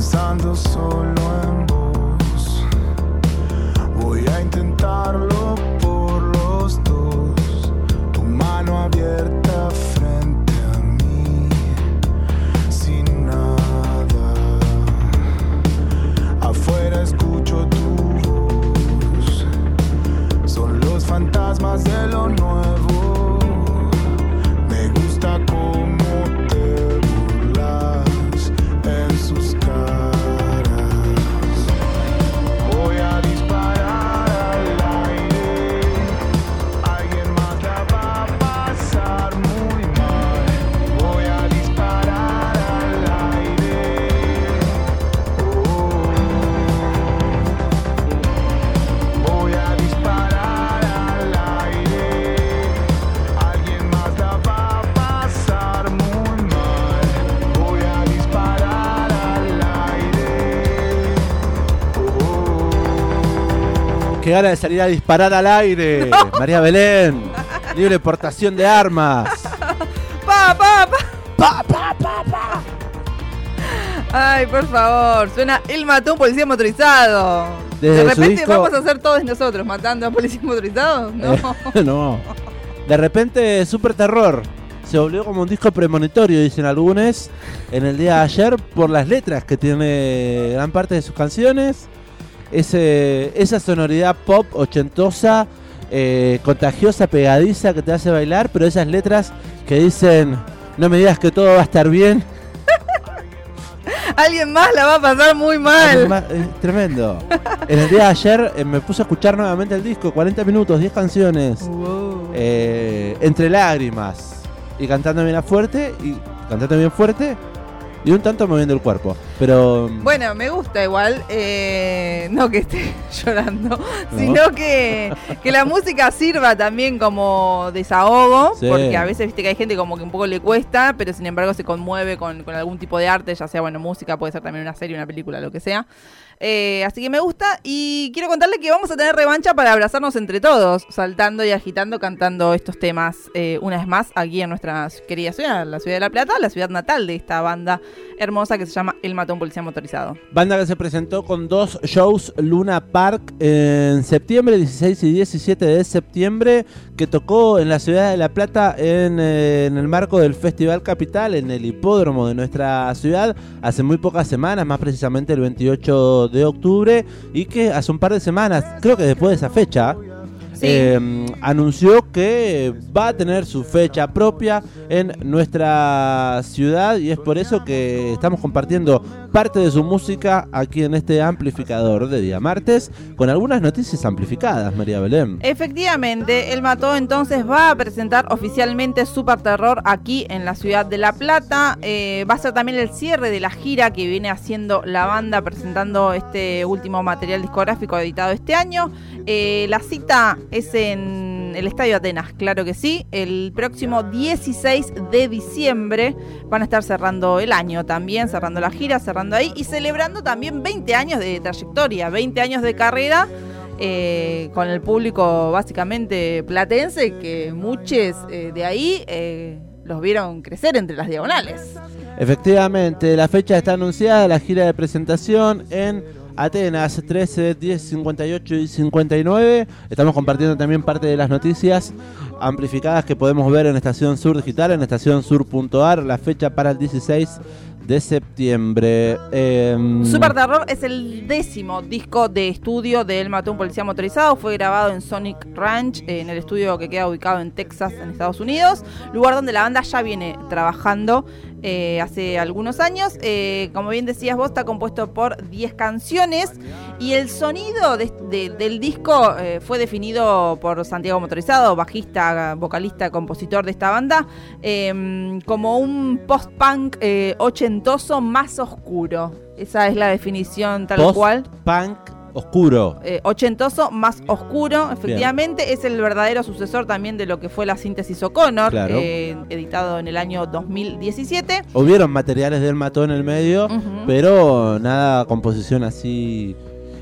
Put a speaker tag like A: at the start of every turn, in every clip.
A: pensando solo en vos. Voy a intentarlo
B: Qué gana de salir a disparar al aire. María Belén. Libre portación de armas.
C: Pa, pa, pa.
B: Pa, pa, pa, pa.
C: Ay, por favor, suena El mató a un policía motorizado.
B: Desde
C: de repente
B: disco-
C: vamos a ser todos nosotros matando a policías motorizados. No.
B: Eh, no. De repente, Super Terror. Se volvió como un disco premonitorio, dicen algunos, en el día de ayer, por las letras que tiene gran parte de sus canciones. Ese, esa sonoridad pop ochentosa, eh, contagiosa, pegadiza, que te hace bailar, pero esas letras que dicen, no me digas que todo va a estar bien.
C: Alguien más la va a pasar muy mal.
B: Ma- es tremendo. En el día de ayer eh, me puse a escuchar nuevamente el disco, 40 minutos, 10 canciones.
C: Wow.
B: eh, entre lágrimas y cantando bien fuerte y cantando bien fuerte y un tanto moviendo el cuerpo. Pero mm,
C: Bueno, me gusta igual, eh, no que esté llorando, sino que, que la música sirva también como desahogo,
B: Sí.
C: porque a veces viste que hay gente como que un poco le cuesta, pero sin embargo se conmueve con, con algún tipo de arte, ya sea, bueno, música, puede ser también una serie, una película, lo que sea. Eh, así que me gusta y quiero contarle que vamos a tener revancha para abrazarnos entre todos, saltando y agitando, cantando estos temas eh, una vez más aquí en nuestra querida ciudad, la ciudad de La Plata, la ciudad natal de esta banda hermosa que se llama El Matón Policía Motorizado.
B: banda que se presentó con dos shows Luna Park en septiembre, 16 y 17 de septiembre, que tocó en la ciudad de La Plata en, eh, en el marco del Festival Capital, en el hipódromo de nuestra ciudad, hace muy pocas semanas, más precisamente el 28 de octubre, y que hace un par de semanas, creo que después de esa fecha,
C: Sí.
B: eh, anunció que va a tener su fecha propia en nuestra ciudad y es por eso que estamos compartiendo parte de su música aquí en este amplificador de día martes con algunas noticias amplificadas, María Belén.
C: Efectivamente, el Mató entonces va a presentar oficialmente Super Terror aquí en la ciudad de La Plata. Eh, va a ser también el cierre de la gira que viene haciendo la banda presentando este último material discográfico editado este año. Eh, la cita es en el Estadio Atenas, claro que sí. El próximo 16 de diciembre van a estar cerrando el año también, cerrando la gira, cerrando ahí y celebrando también 20 años de trayectoria, 20 años de carrera eh, con el público básicamente platense, que muchos eh, de ahí eh, los vieron crecer entre las diagonales.
B: Efectivamente, la fecha está anunciada, la gira de presentación en Atenas, 13, 10, 58 y 59. Estamos compartiendo también parte de las noticias amplificadas que podemos ver en Estación Sur Digital, en estacionsur.ar, la fecha para el 16 de septiembre. Em,
C: Super Terror es el décimo disco de estudio de El Mató un Policía Motorizado. Fue grabado en Sonic Ranch, eh, en el estudio que queda ubicado en Texas, en Estados Unidos. Lugar donde la banda ya viene trabajando eh, hace algunos años. Eh, como bien decías vos, está compuesto por 10 canciones. Y el sonido de- de- del disco eh, fue definido por Santiago Motorizado, bajista, vocalista, compositor de esta banda, eh, como un post-punk eh, ochentoso más oscuro. Esa es la definición tal
B: post
C: cual.
B: Punk oscuro.
C: Eh, ochentoso más oscuro, efectivamente, es el verdadero sucesor también de lo que fue la síntesis O'Connor,
B: Claro.
C: eh, editado en el año 2017.
B: Hubieron materiales del mató en el medio, pero nada composición así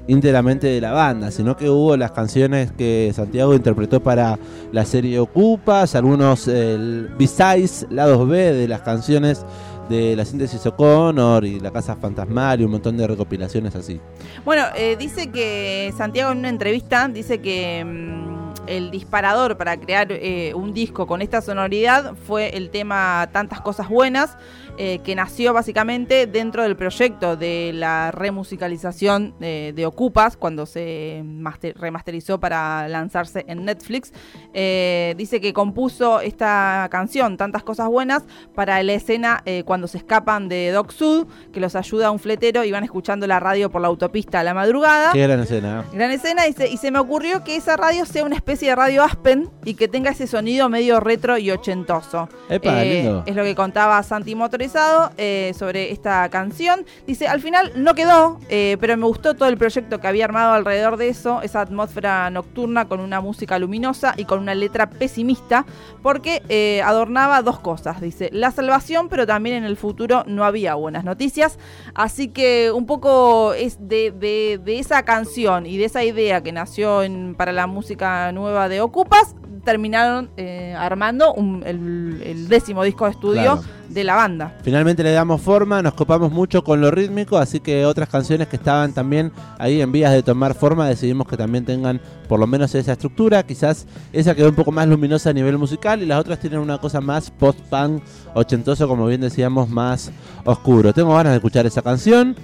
B: íntegramente de la banda, sino que hubo las canciones que Santiago interpretó para la serie Ocupas, algunos eh, B-sides, lados B de las canciones de la síntesis O'Connor y la Casa Fantasmal y un montón de recopilaciones así.
C: Bueno, eh, dice que Santiago en una entrevista dice que mm, el disparador para crear eh, un disco con esta sonoridad fue el tema Tantas Cosas Buenas, eh, que nació básicamente dentro del proyecto de la remusicalización de, de Ocupas, cuando se master- remasterizó para lanzarse en Netflix. Eh, dice que compuso esta canción, Tantas Cosas Buenas, para la escena eh, cuando se escapan de Doc Sud, que los ayuda un fletero y van escuchando la radio por la autopista a la madrugada.
B: Qué gran escena.
C: Gran escena y se, y se me ocurrió que esa radio sea una especie de radio Aspen y que tenga ese sonido medio retro y ochentoso.
B: Epa,
C: Eh,
B: lindo.
C: es lo que contaba Santi Motorizado eh, sobre esta canción. Dice, al final no quedó, eh, pero me gustó todo el proyecto que había armado alrededor de eso, esa atmósfera nocturna con una música luminosa y con una letra pesimista, porque adornaba dos cosas. Dice, la salvación, pero también en el futuro no había buenas noticias. Así que un poco es de, de- de esa canción y de esa idea que nació en- para la música nueva de Ocupas, terminaron eh, armando un- el, el décimo disco de estudio
B: Claro.
C: de la banda.
B: Finalmente le damos forma, nos copamos mucho con lo rítmico, así que otras canciones que estaban también ahí en vías de tomar forma, decidimos que también tengan por lo menos esa estructura. Quizás esa quedó un poco más luminosa a nivel musical y las otras tienen una cosa más post-punk, ochentoso, como bien decíamos, más oscuro. Tengo ganas de escuchar esa canción,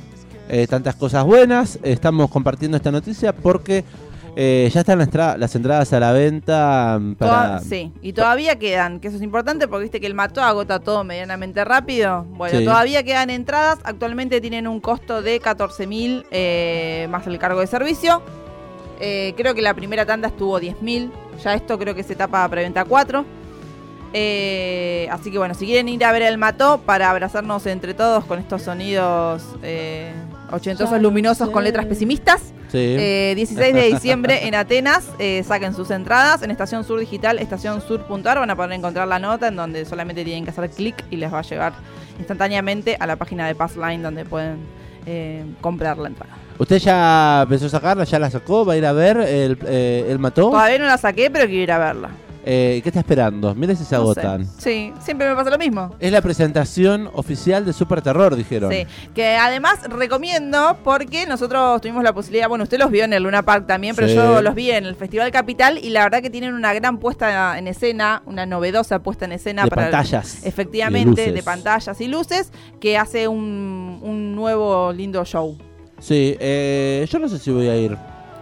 B: eh, tantas cosas buenas. Estamos compartiendo esta noticia porque eh, ya están las, entra- las entradas a la venta mm, para...
C: Toda- sí, y todavía quedan, que eso es importante porque viste que el mató agota todo medianamente rápido. Bueno,
B: Sí.
C: todavía quedan entradas, actualmente tienen un costo de 14 mil más el cargo de servicio. Eh, creo que la primera tanda estuvo 10 mil, ya esto creo que se tapa preventa 4. Eh, así que bueno, si quieren ir a ver el mató para abrazarnos entre todos con estos sonidos eh, ochentosos luminosos con letras pesimistas.
B: Sí.
C: Eh, 16 de diciembre en Atenas, eh, saquen sus entradas en Estación Sur Digital, estacionsur.ar, van a poder encontrar la nota en donde solamente tienen que hacer clic y les va a llevar instantáneamente a la página de Passline donde pueden eh, comprar la entrada.
B: ¿Usted ya pensó sacarla? ¿Ya la sacó? ¿Va a ir a ver el, eh, el mató?
C: Todavía no la saqué, pero quiero ir a verla.
B: Eh, ¿Qué está esperando? Mire si se
C: No sé.
B: agotan.
C: Sí, siempre me pasa lo mismo.
B: Es la presentación oficial de Super Terror, dijeron.
C: Sí, que además recomiendo porque nosotros tuvimos la posibilidad, bueno, usted los vio en el Luna Park también, pero
B: Sí.
C: yo los vi en el Festival Capital y la verdad que tienen una gran puesta en escena, una novedosa puesta en escena
B: De
C: para
B: pantallas.
C: efectivamente
B: y
C: de, pantallas y luces que hace un, un nuevo lindo show.
B: Sí, eh, yo no sé si voy a ir.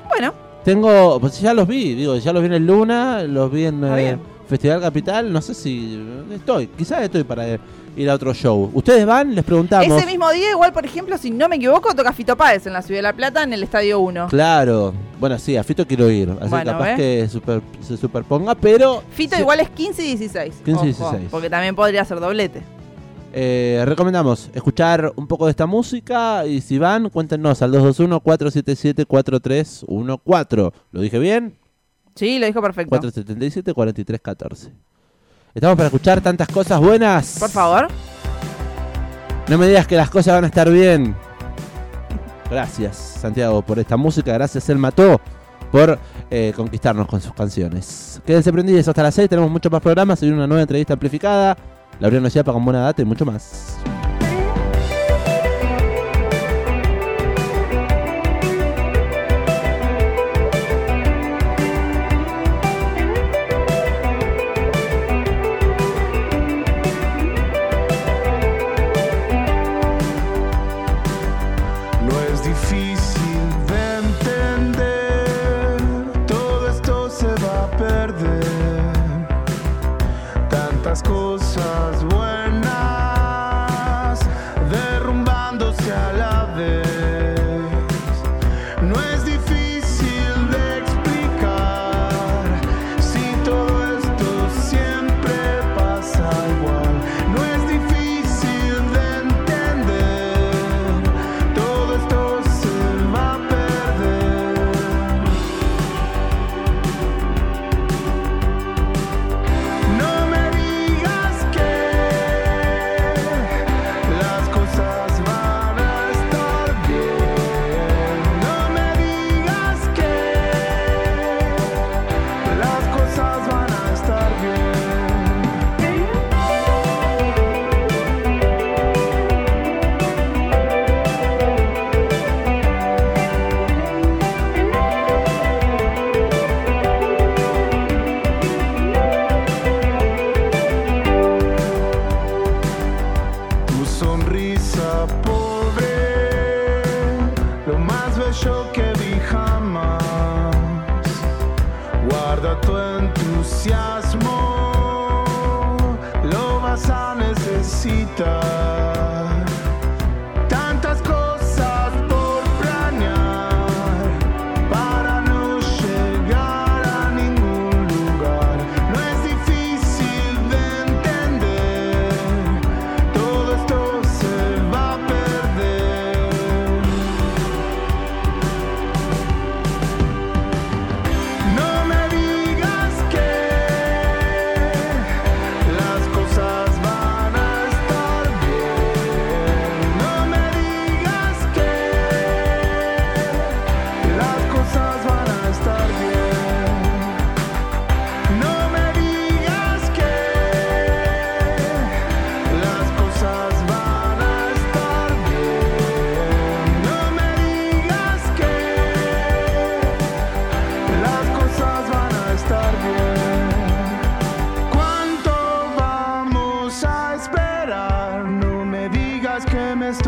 C: Bueno,
B: Tengo, pues ya los vi, digo, ya los vi en el Luna, los vi en eh. Festival Capital, no sé si estoy, quizás estoy para ir a otro show. ¿Ustedes van? Les preguntamos.
C: ese mismo día igual, por ejemplo, si no me equivoco, toca Fito Páez en la Ciudad de La Plata en el Estadio 1.
B: Claro, bueno, sí, a Fito quiero ir, así
C: Bueno,
B: capaz que super- se superponga, pero
C: Fito igual es 15 y 16.
B: 15 y
C: ojo,
B: 16.
C: Porque también podría ser doblete.
B: Eh, recomendamos escuchar un poco de esta música y si van, cuéntenos al 221-477-4314. ¿Lo dije bien?
C: Sí, lo dijo perfecto.
B: 477-4314. Estamos para escuchar tantas cosas buenas.
C: Por favor.
B: No me digas que las cosas van a estar bien. Gracias, Santiago, por esta música. Gracias, El Mató, por eh, conquistarnos con sus canciones. Quédense prendidos hasta las 6. Tenemos muchos más programas. Hay una nueva entrevista amplificada. Chiapa con buena data y mucho más.
A: Tu entusiasmo, lo vas a necesitar.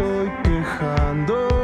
A: Estoy quejando.